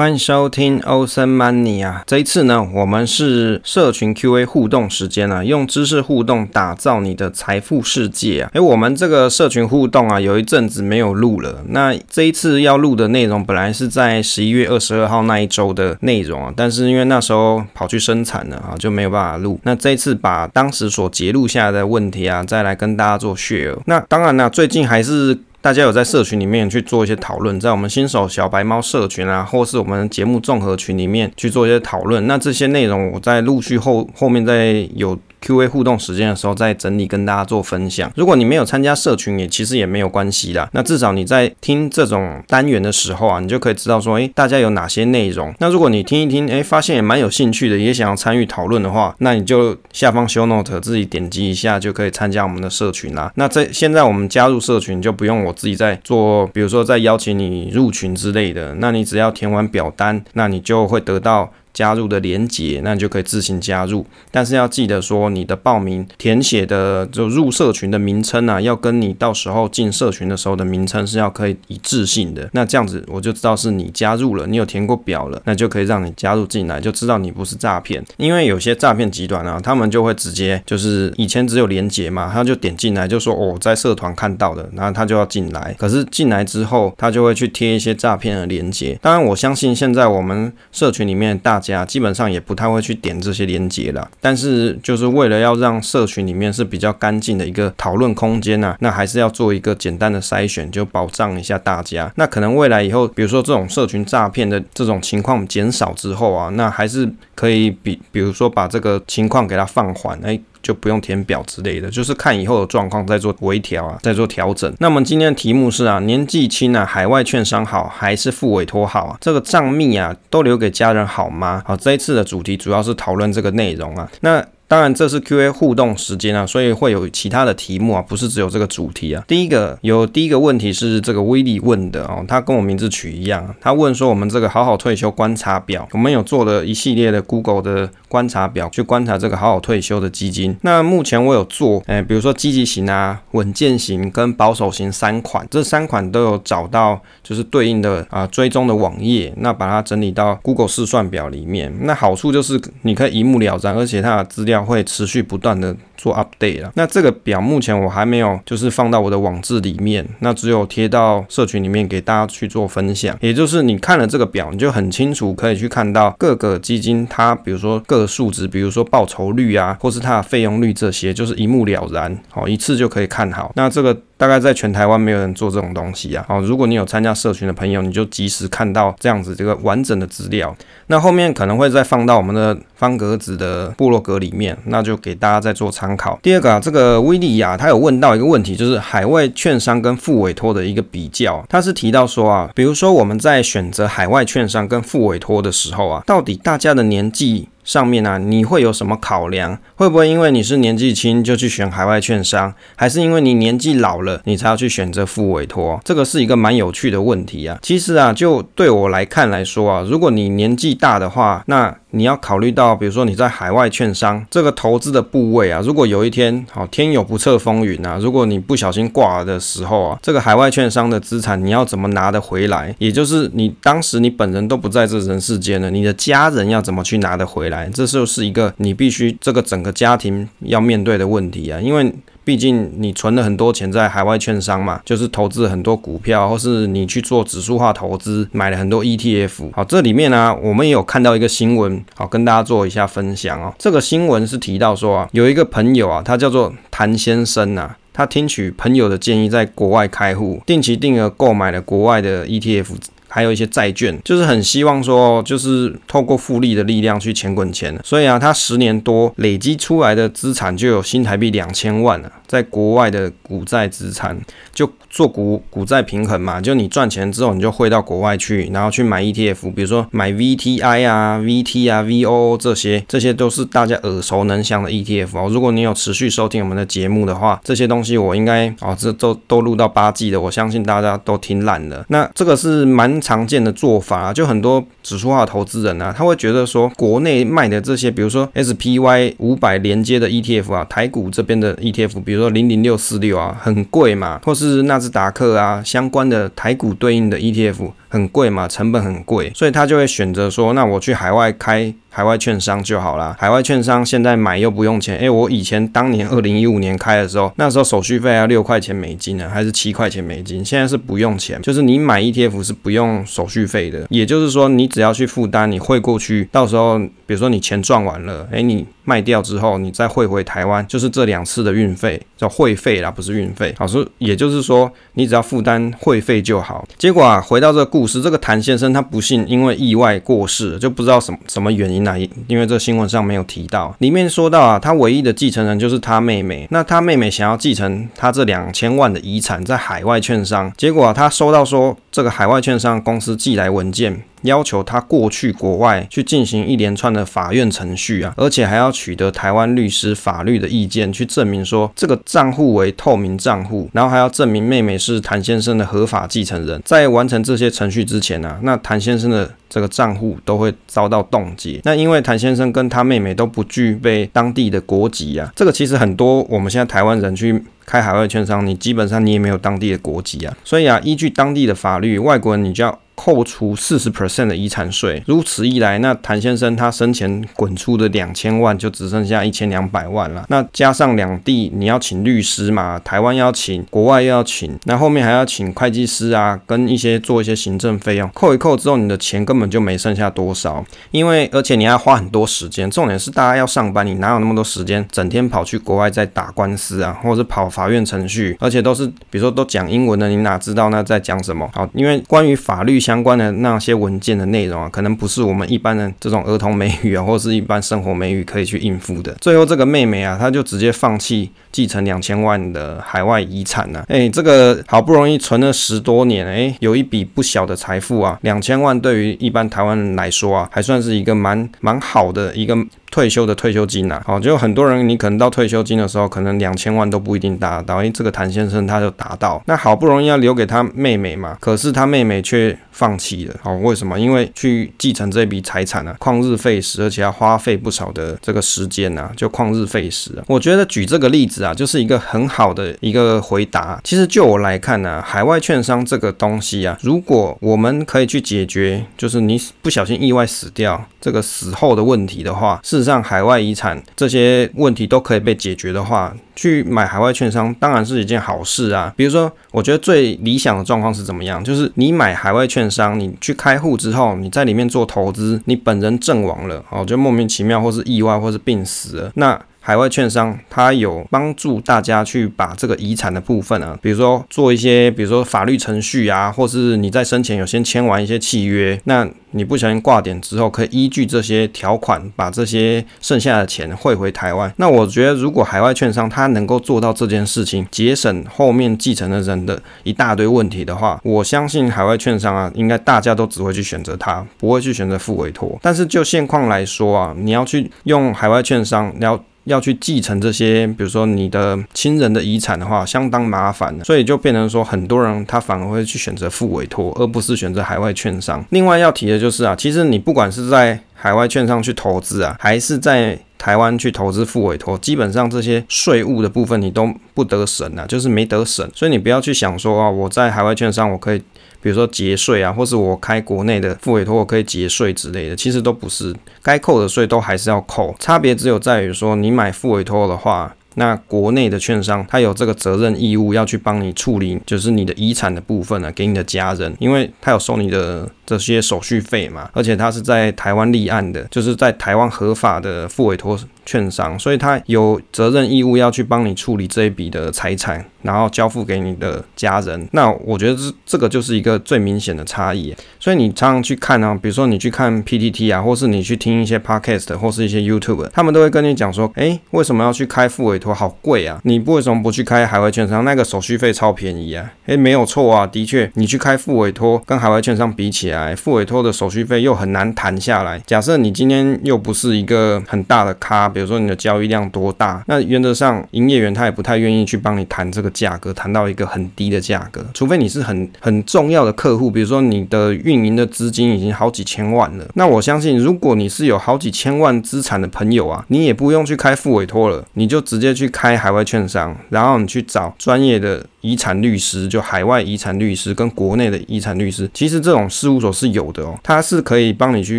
欢迎收听 Awesome Money 啊！这一次呢，我们是社群 QA 互动时间啊，用知识互动打造你的财富世界啊！诶，我们这个社群互动啊，有一阵子没有录了。那这一次要录的内容，本来是在十一月二十二号那一周的内容啊，但是因为那时候跑去生产了啊，就没有办法录。那这一次把当时所截录下来的问题啊，再来跟大家做 share。那当然呢，最近还是。大家有在社群里面去做一些讨论，在我们新手小白猫社群啊，或是我们节目综合群里面去做一些讨论。那这些内容我在陆续后后面再有。Q&A 互动时间的时候再整理跟大家做分享。如果你没有参加社群，也其实也没有关系啦。那至少你在听这种单元的时候啊，你就可以知道说，诶，大家有哪些内容。那如果你听一听，诶，发现也蛮有兴趣的，也想要参与讨论的话，那你就下方 show note 自己点击一下就可以参加我们的社群啦。那在现在我们加入社群就不用我自己在做，比如说在邀请你入群之类的。那你只要填完表单，那你就会得到。加入的连接，那你就可以自行加入。但是要记得说，你的报名填写的就入社群的名称啊，要跟你到时候进社群的时候的名称是要可以一致性的。那这样子我就知道是你加入了，你有填过表了，那就可以让你加入进来，就知道你不是诈骗。因为有些诈骗集团啊，他们就会直接就是以前只有连接嘛，他就点进来就说哦，在社团看到的，然后他就要进来。可是进来之后，他就会去贴一些诈骗的连接。当然，我相信现在我们社群里面大。家基本上也不太会去点这些连接了，但是就是为了要让社群里面是比较干净的一个讨论空间啊，那还是要做一个简单的筛选，就保障一下大家。那可能未来以后，比如说这种社群诈骗的这种情况减少之后啊，那还是可以比，比如说把这个情况给它放缓，哎。就不用填表之类的，就是看以后的状况再做微调啊，再做调整。那么今天的题目是啊，年纪轻啊，海外券商好还是副委托好啊？这个账密啊，都留给家人好吗？好，这一次的主题主要是讨论这个内容啊。那当然，这是 Q&A 互动时间啊，所以会有其他的题目啊，不是只有这个主题啊。第一个有第一个问题是这个威利问的哦，他跟我名字取一样，他问说我们这个好好退休观察表，我们有做了一系列的 Google 的观察表，去观察这个好好退休的基金。那目前我有做，哎，比如说积极型啊、稳健型跟保守型三款，这三款都有找到就是对应的啊追踪的网页，那把它整理到 Google 试算表里面。那好处就是你可以一目了然，而且它的资料。会持续不断的做 update 了。那这个表目前我还没有，就是放到我的网志里面，那只有贴到社群里面给大家去做分享。也就是你看了这个表，你就很清楚可以去看到各个基金它，比如说各个数值，比如说报酬率啊，或是它的费用率这些，就是一目了然，好，一次就可以看好。那这个。大概在全台湾没有人做这种东西啊。好，如果你有参加社群的朋友，你就及时看到这样子这个完整的资料。那后面可能会再放到我们的方格子的部落格里面，那就给大家再做参参考。第二个啊，这个威利亚他有问到一个问题，就是海外券商跟副委托的一个比较。他是提到说啊，比如说我们在选择海外券商跟副委托的时候啊，到底大家的年纪上面啊，你会有什么考量？会不会因为你是年纪轻就去选海外券商，还是因为你年纪老了你才要去选择付委托？这个是一个蛮有趣的问题啊。其实啊，就对我来看来说啊，如果你年纪大的话，那你要考虑到，比如说你在海外券商这个投资的部位啊，如果有一天好天有不测风云啊，如果你不小心挂了的时候啊，这个海外券商的资产你要怎么拿得回来？也就是你当时你本人都不在这人世间了，你的家人要怎么去拿得回来？这就是一个你必须这个整个家庭要面对的问题啊，因为。毕竟你存了很多钱在海外券商嘛，就是投资很多股票，或是你去做指数化投资，买了很多 ETF。好，这里面呢、我们也有看到一个新闻，好，跟大家做一下分享哦。这个新闻是提到说啊，有一个朋友啊，他叫做谭先生呐、啊，他听取朋友的建议，在国外开户，定期定额购买了国外的 ETF。还有一些债券，就是很希望说，就是透过复利的力量去钱滚钱。所以啊，他十年多累积出来的资产就有新台币两千万了，在国外的股债资产就。做股股债平衡嘛，就你赚钱之后，你就汇到国外去，然后去买 ETF，比如说买 VTI 啊、VT 啊、VOO 这些，这些都是大家耳熟能详的 ETF 哦。如果你有持续收听我们的节目的话，这些东西我应该哦，这都都录到八季的，我相信大家都听烂了。那这个是蛮常见的做法啊，就很多指数化投资人啊，他会觉得说，国内卖的这些，比如说 SPY 五百连接的 ETF 啊，台股这边的 ETF，比如说零零六四六啊，很贵嘛，或是纳。斯达克啊，相关的台股对应的 ETF 很贵嘛，成本很贵，所以他就会选择说，那我去海外开。海外券商就好啦。海外券商现在买又不用钱。诶、我以前当年二零一五年开的时候，那时候手续费要六块钱美金呢，还是七块钱美金？现在是不用钱，就是你买 ETF 是不用手续费的。也就是说，你只要去负担，你汇过去，到时候比如说你钱赚完了，诶、你卖掉之后，你再汇回台湾，就是这两次的运费叫汇费啦，不是运费。好，说也就是说，你只要负担汇费就好。结果啊，回到这个故事，这个谭先生他不幸因为意外过世，就不知道什么什么原因。那因为这新闻上没有提到，里面说到啊，他唯一的继承人就是他妹妹。那他妹妹想要继承他这两千万的遗产，在海外券商，结果啊，他收到说这个海外券商公司寄来文件。要求他过去国外去进行一连串的法院程序啊，而且还要取得台湾律师法律的意见，去证明说这个账户为透明账户，然后还要证明妹妹是谭先生的合法继承人。在完成这些程序之前呢、啊，那谭先生的这个账户都会遭到冻结。那因为谭先生跟他妹妹都不具备当地的国籍啊，这个其实很多我们现在台湾人去开海外券商，你基本上你也没有当地的国籍啊，所以啊，依据当地的法律，外国人你就要。扣除四十 percent 的遗产税，如此一来，那谭先生他生前滚出的两千万就只剩下一千两百万了。那加上两地你要请律师嘛，台湾要请，国外又要请，那后面还要请会计师啊，跟一些做一些行政费用，扣一扣之后，你的钱根本就没剩下多少。因为而且你还要花很多时间，重点是大家要上班，你哪有那么多时间整天跑去国外再打官司啊，或者是跑法院程序，而且都是比如说都讲英文的，你哪知道那在讲什么？好，因为关于法律相关的那些文件的内容啊，可能不是我们一般的这种儿童美语啊，或是一般生活美语可以去应付的。最后这个妹妹啊，她就直接放弃继承两千万的海外遗产呢、啊。哎，这个好不容易存了十多年，哎，有一笔不小的财富啊，两千万对于一般台湾人来说啊，还算是一个蛮蛮好的一个。退休的退休金呐、啊，好，就很多人，你可能到退休金的时候，可能两千万都不一定达到，因为这个谭先生他就达到，那好不容易要留给他妹妹嘛，可是他妹妹却放弃了，好，为什么？因为去继承这笔财产呢，旷日费时，而且要花费不少的这个时间呐，就旷日费时。我觉得举这个例子啊，就是一个很好的一个回答。其实就我来看呢、海外券商这个东西啊，如果我们可以去解决，就是你不小心意外死掉这个死后的问题的话，是。上海外遗产这些问题都可以被解决的话，去买海外券商当然是一件好事啊。比如说，我觉得最理想的状况是怎么样？就是你买海外券商，你去开户之后，你在里面做投资，你本人阵亡了，哦，就莫名其妙或是意外或是病死了，那。海外券商，它有帮助大家去把这个遗产的部分啊，比如说做一些，比如说法律程序啊，或是你在生前有先签完一些契约，那你不小心挂点之后，可以依据这些条款，把这些剩下的钱汇回台湾。那我觉得，如果海外券商它能够做到这件事情，节省后面继承的人的一大堆问题的话，我相信海外券商啊，应该大家都只会去选择它，不会去选择付委托。但是就现况来说啊，你要去用海外券商，你要。要去继承这些，比如说你的亲人的遗产的话，相当麻烦，所以就变成说，很多人他反而会去选择付委托，而不是选择海外券商。另外要提的就是啊，其实你不管是在海外券商去投资啊，还是在台湾去投资付委托，基本上这些税务的部分你都不得省啊，就是没得省。所以你不要去想说啊，我在海外券商我可以。比如说节税啊，或是我开国内的付委托，我可以节税之类的，其实都不是，该扣的税都还是要扣，差别只有在于说你买付委托的话。那国内的券商，他有这个责任义务要去帮你处理，就是你的遗产的部分呢、啊，给你的家人，因为他有收你的这些手续费嘛，而且他是在台湾立案的，就是在台湾合法的复委托券商，所以他有责任义务要去帮你处理这一笔的财产，然后交付给你的家人。那我觉得这这个就是一个最明显的差异。所以你常常去看啊，比如说你去看 PTT 啊，或是你去听一些 Podcast 或是一些 YouTube，他们都会跟你讲说，哎，为什么要去开复委托？好贵啊！你为什么不去开海外券商？那个手续费超便宜啊！诶，没有错啊，的确，你去开复委托跟海外券商比起来，来，付委托的手续费又很难谈下来。假设你今天又不是一个很大的咖，比如说你的交易量多大，那原则上营业员他也不太愿意去帮你谈这个价格，谈到一个很低的价格，除非你是很很重要的客户，比如说你的运营的资金已经好几千万了。那我相信，如果你是有好几千万资产的朋友啊，你也不用去开付委托了，你就直接去开海外券商，然后你去找专业的遗产律师，就海外遗产律师跟国内的遗产律师，其实这种事务所是有的哦，它是可以帮你去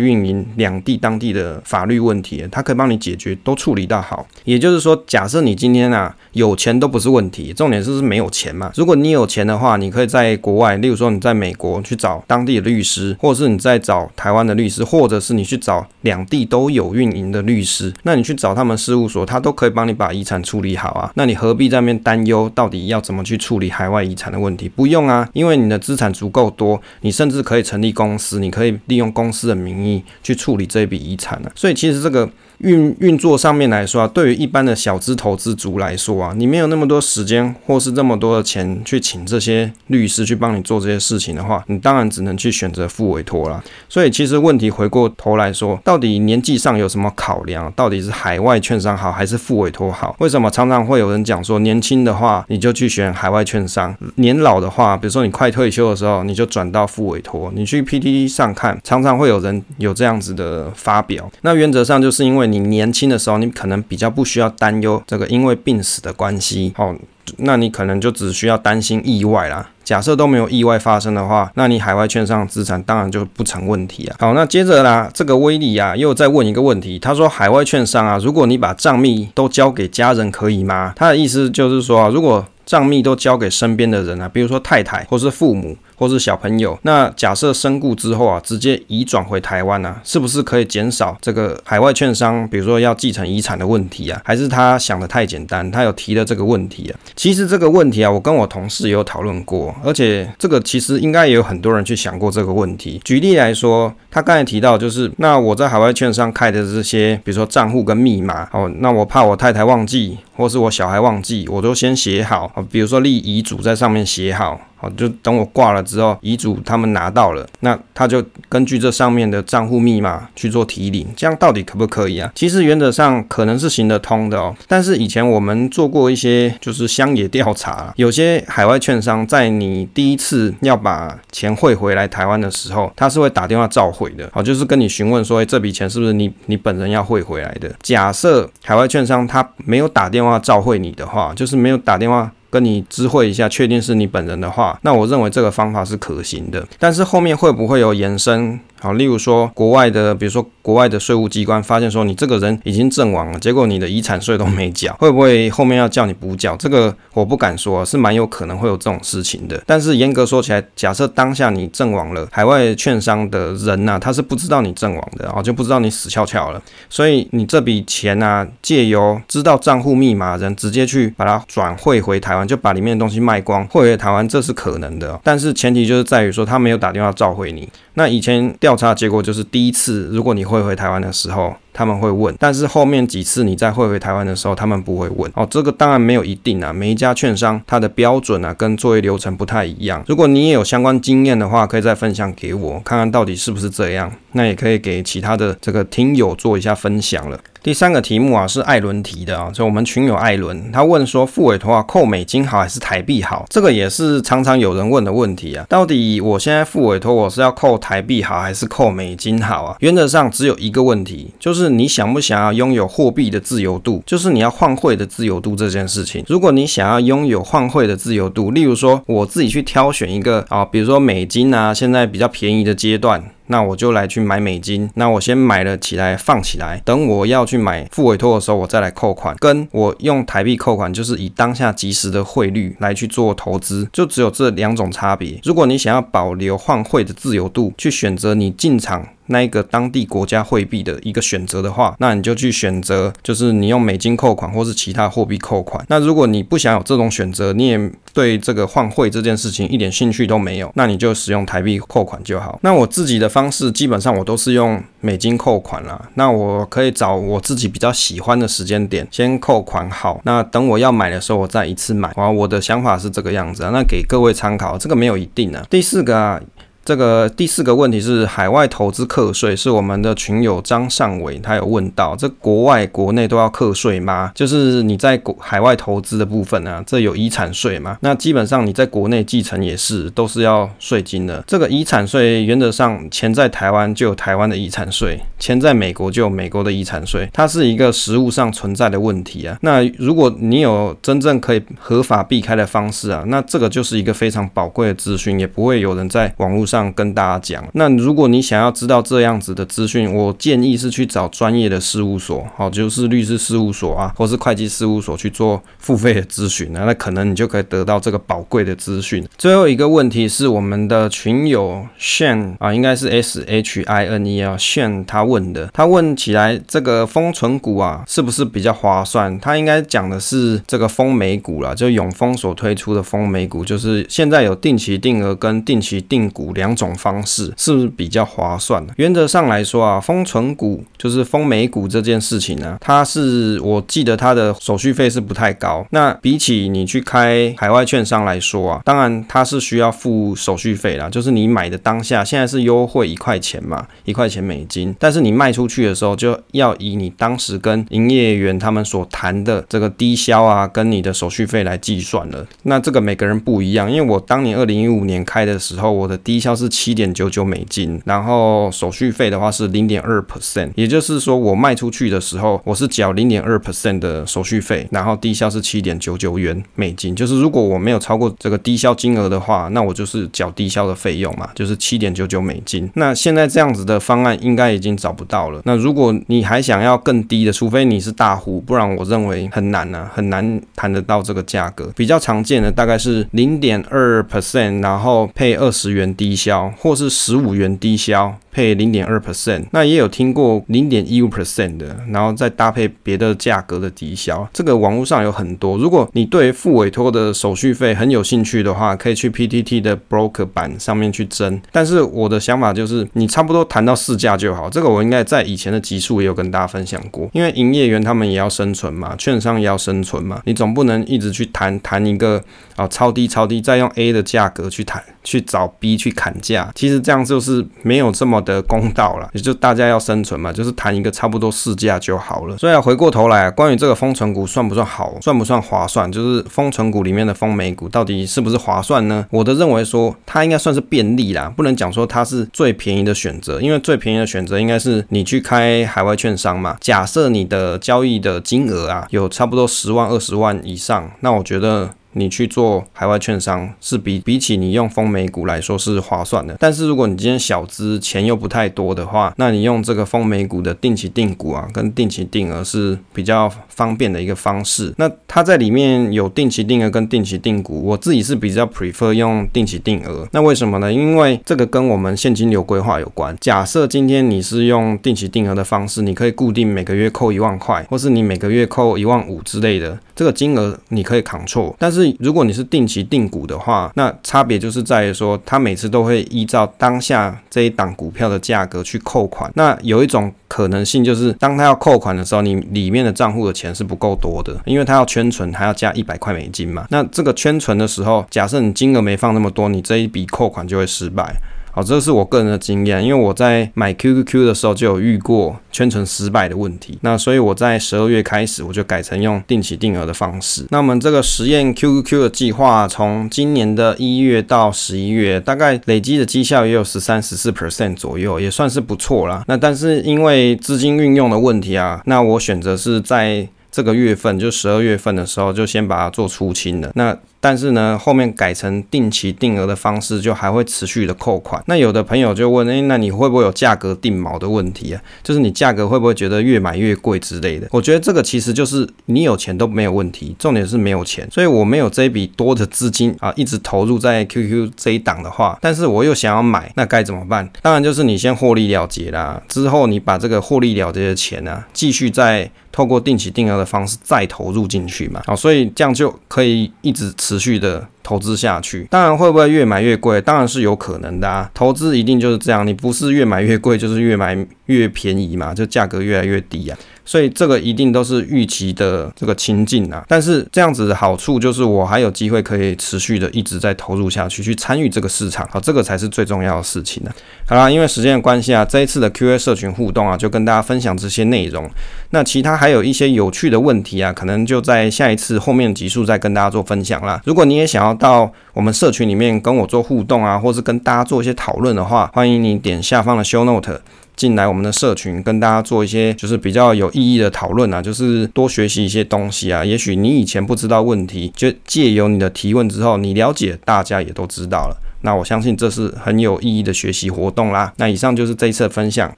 运营两地当地的法律问题，它可以帮你解决，都处理到好。也就是说，假设你今天啊有钱都不是问题，重点是是没有钱嘛。如果你有钱的话，你可以在国外，例如说你在美国去找当地的律师，或者是你在找台湾的律师，或者是你去找两地都有运营的律师，那你去找他们事务所，他都可以帮你把遗产处理好啊。那你何必在那边担忧到底要怎么去处处理海外遗产的问题？不用啊，因为你的资产足够多，你甚至可以成立公司，你可以利用公司的名义去处理这笔遗产啊。所以其实这个。运运作上面来说啊，对于一般的小资投资族来说啊，你没有那么多时间或是这么多的钱去请这些律师去帮你做这些事情的话，你当然只能去选择复委托啦。所以其实问题回过头来说，到底年纪上有什么考量？到底是海外券商好还是复委托好？为什么常常会有人讲说，年轻的话你就去选海外券商，年老的话，比如说你快退休的时候，你就转到复委托。你去 PTT 上看，常常会有人有这样子的发表。那原则上就是因为。你年轻的时候，你可能比较不需要担忧这个因为病死的关系，哦，那你可能就只需要担心意外啦。假设都没有意外发生的话，那你海外券商资产当然就不成问题啊。好，那接着啦，这个威利啊又再问一个问题，他说海外券商啊，如果你把账密都交给家人可以吗？他的意思就是说啊，如果账密都交给身边的人啊，比如说太太或是父母。或是小朋友，那假设身故之后啊，直接移转回台湾啊，是不是可以减少这个海外券商，比如说要继承遗产的问题啊？还是他想得太简单？他有提了这个问题啊？其实这个问题啊，我跟我同事也有讨论过，而且这个其实应该也有很多人去想过这个问题。举例来说，他刚才提到就是，那我在海外券商开的这些，比如说账户跟密码，哦，那我怕我太太忘记，或是我小孩忘记，我都先写好，比如说立遗嘱在上面写好。好，就等我挂了之后，遗嘱他们拿到了，那他就根据这上面的账户密码去做提领，这样到底可不可以啊？其实原则上可能是行得通的哦。但是以前我们做过一些就是乡野调查，有些海外券商在你第一次要把钱汇回来台湾的时候，他是会打电话召回的。好，就是跟你询问说，诶，这笔钱是不是你你本人要汇回来的？假设海外券商他没有打电话召回你的话，就是没有打电话。跟你知会一下，确定是你本人的话，那我认为这个方法是可行的。但是后面会不会有延伸？好，例如说国外的，比如说国外的税务机关发现说你这个人已经阵亡了，结果你的遗产税都没缴，会不会后面要叫你补缴？这个我不敢说，是蛮有可能会有这种事情的。但是严格说起来，假设当下你阵亡了，海外券商的人呐、他是不知道你阵亡的，然后就不知道你死翘翘了，所以你这笔钱呐、借由知道账户密码人直接去把它转汇回台湾，就把里面的东西卖光汇回台湾，这是可能的。但是前提就是在于说他没有打电话召回你。那以前调调查结果就是第一次，如果你会回台湾的时候，他们会问，但是后面几次你再汇回台湾的时候，他们不会问。哦，这个当然没有一定啊，每一家券商它的标准啊跟作业流程不太一样。如果你也有相关经验的话，可以再分享给我，看看到底是不是这样。那也可以给其他的这个听友做一下分享了。第三个题目啊是艾伦提的啊，就我们群友艾伦，他问说付委托啊扣美金好还是台币好？这个也是常常有人问的问题啊。到底我现在付委托我是要扣台币好还是扣美金好啊？原则上只有一个问题，就是是你想不想要拥有货币的自由度，就是你要换汇的自由度这件事情。如果你想要拥有换汇的自由度，例如说我自己去挑选一个啊，比如说美金啊，现在比较便宜的阶段。那我就来去买美金，那我先买了起来放起来，等我要去买付委托的时候，我再来扣款。跟我用台币扣款，就是以当下即时的汇率来去做投资，就只有这两种差别。如果你想要保留换汇的自由度，去选择你进场。那一个当地国家货币的一个选择的话，那你就去选择，就是你用美金扣款，或是其他货币扣款。那如果你不想有这种选择，你也对这个换汇这件事情一点兴趣都没有，那你就使用台币扣款就好。那我自己的方式，基本上我都是用美金扣款啦。那我可以找我自己比较喜欢的时间点先扣款好，那等我要买的时候，我再一次买。啊，我的想法是这个样子啊。那给各位参考，这个没有一定啊。第四个啊。这个第四个问题是海外投资课税，是我们的群友张尚伟他有问到，这国外国内都要课税吗？就是你在国海外投资的部分啊，这有遗产税吗？那基本上你在国内继承也是都是要税金的。这个遗产税原则上钱在台湾就有台湾的遗产税，钱在美国就有美国的遗产税，它是一个实务上存在的问题啊。那如果你有真正可以合法避开的方式啊，那这个就是一个非常宝贵的资讯，也不会有人在网络上跟大家讲。那如果你想要知道这样子的资讯，我建议是去找专业的事务所，好，就是律师事务所啊，或是会计事务所去做付费的咨询啊，那可能你就可以得到这个宝贵的资讯。最后一个问题是我们的群友 shan 啊，应该是 S H I N E 啊，Shane 他问的，他问起来这个封存股啊，是不是比较划算？他应该讲的是这个丰美股啦，就永丰所推出的丰美股，就是现在有定期定额跟定期定股两两种方式，是不是比较划算？原则上来说啊，封存股就是封美股这件事情呢、它是我记得它的手续费是不太高。那比起你去开海外券商来说啊，当然它是需要付手续费啦，就是你买的当下现在是优惠一块钱嘛，一块钱美金，但是你卖出去的时候就要以你当时跟营业员他们所谈的这个低消啊，跟你的手续费来计算了。那这个每个人不一样，因为我当年二零一五年开的时候，我的低消是七点九九美金，然后手续费的话是零点二 percent，也就是说我卖出去的时候我是缴零点二 percent 的手续费，然后低消是七点九九元美金，就是如果我没有超过这个低消金额的话，那我就是缴低消的费用嘛，就是七点九九美金。那现在这样子的方案应该已经找不到了。那如果你还想要更低的，除非你是大户，不然我认为很难啊，很难谈得到这个价格。比较常见的大概是零点二 percent，然后配二十元低销，或是十五元低销。配零点二 percent，那也有听过零点一五 percent 的，然后再搭配别的价格的抵销，这个网络上有很多。如果你对付委托的手续费很有兴趣的话，可以去 PTT 的 broker 版上面去争。但是我的想法就是，你差不多谈到市价就好。这个我应该在以前的集数也有跟大家分享过，因为营业员他们也要生存嘛，券商也要生存嘛，你总不能一直去谈谈一个啊超低超低，再用 A 的价格去谈，去找 B 去砍价。其实这样就是没有这么。的公道了，也就大家要生存嘛，就是谈一个差不多市价就好了。所以啊，回过头来啊，关于这个封存股算不算好，算不算划算，就是封存股里面的封美股到底是不是划算呢？我的认为说，它应该算是便利啦，不能讲说它是最便宜的选择，因为最便宜的选择应该是你去开海外券商嘛。假设你的交易的金额啊有差不多十万、二十万以上，那我觉得。你去做海外券商是比比起你用丰美股来说是划算的，但是如果你今天小资钱又不太多的话，那你用这个丰美股的定期定股啊，跟定期定额是比较方便的一个方式。那它在里面有定期定额跟定期定股，我自己是比较 prefer 用定期定额。那为什么呢？因为这个跟我们现金流规划有关。假设今天你是用定期定额的方式，你可以固定每个月扣一万块，或是你每个月扣一万五之类的，这个金额你可以扛错但是如果你是定期定股的话，那差别就是在于说，它每次都会依照当下这一档股票的价格去扣款。那有一种可能性就是，当它要扣款的时候，你里面的账户的钱是不够多的，因为它要圈存，还要加一百块美金嘛。那这个圈存的时候，假设你金额没放那么多，你这一笔扣款就会失败。好，这是我个人的经验，因为我在买 QQQ 的时候就有遇过圈存失败的问题。那所以我在十二月开始，我就改成用定期定额的方式。那我们这个实验 QQQ 的计划，从今年的一月到十一月，大概累积的绩效也有十三、十四 percent 左右，也算是不错啦。那但是因为资金运用的问题啊，那我选择是在这个月份，就十二月份的时候，就先把它做出清了。那但是呢，后面改成定期定额的方式，就还会持续的扣款。那有的朋友就问，诶，那你会不会有价格定锚的问题啊？就是你价格会不会觉得越买越贵之类的？我觉得这个其实就是你有钱都没有问题，重点是没有钱。所以我没有这一笔多的资金啊，一直投入在 QQ 这一档的话，但是我又想要买，那该怎么办？当然就是你先获利了结啦，之后你把这个获利了结的钱呢、啊，继续再透过定期定额的方式再投入进去嘛。好，所以这样就可以一直持。持续的投资下去。当然，会不会越买越贵？当然是有可能的啊。投资一定就是这样，你不是越买越贵，就是越买越便宜嘛，就价格越来越低啊。所以这个一定都是预期的这个情境啊，但是这样子的好处就是我还有机会可以持续的一直在投入下去，去参与这个市场，好，这个才是最重要的事情呢。好啦，因为时间的关系啊，这一次的 Q&A 社群互动啊，就跟大家分享这些内容。那其他还有一些有趣的问题啊，可能就在下一次后面集数再跟大家做分享啦。如果你也想要到我们社群里面跟我做互动啊，或是跟大家做一些讨论的话，欢迎你点下方的 Show Note。进来我们的社群，跟大家做一些就是比较有意义的讨论啊，就是多学习一些东西啊。也许你以前不知道问题，就借由你的提问之后，你了解，大家也都知道了。那我相信这是很有意义的学习活动啦。那以上就是这一次的分享。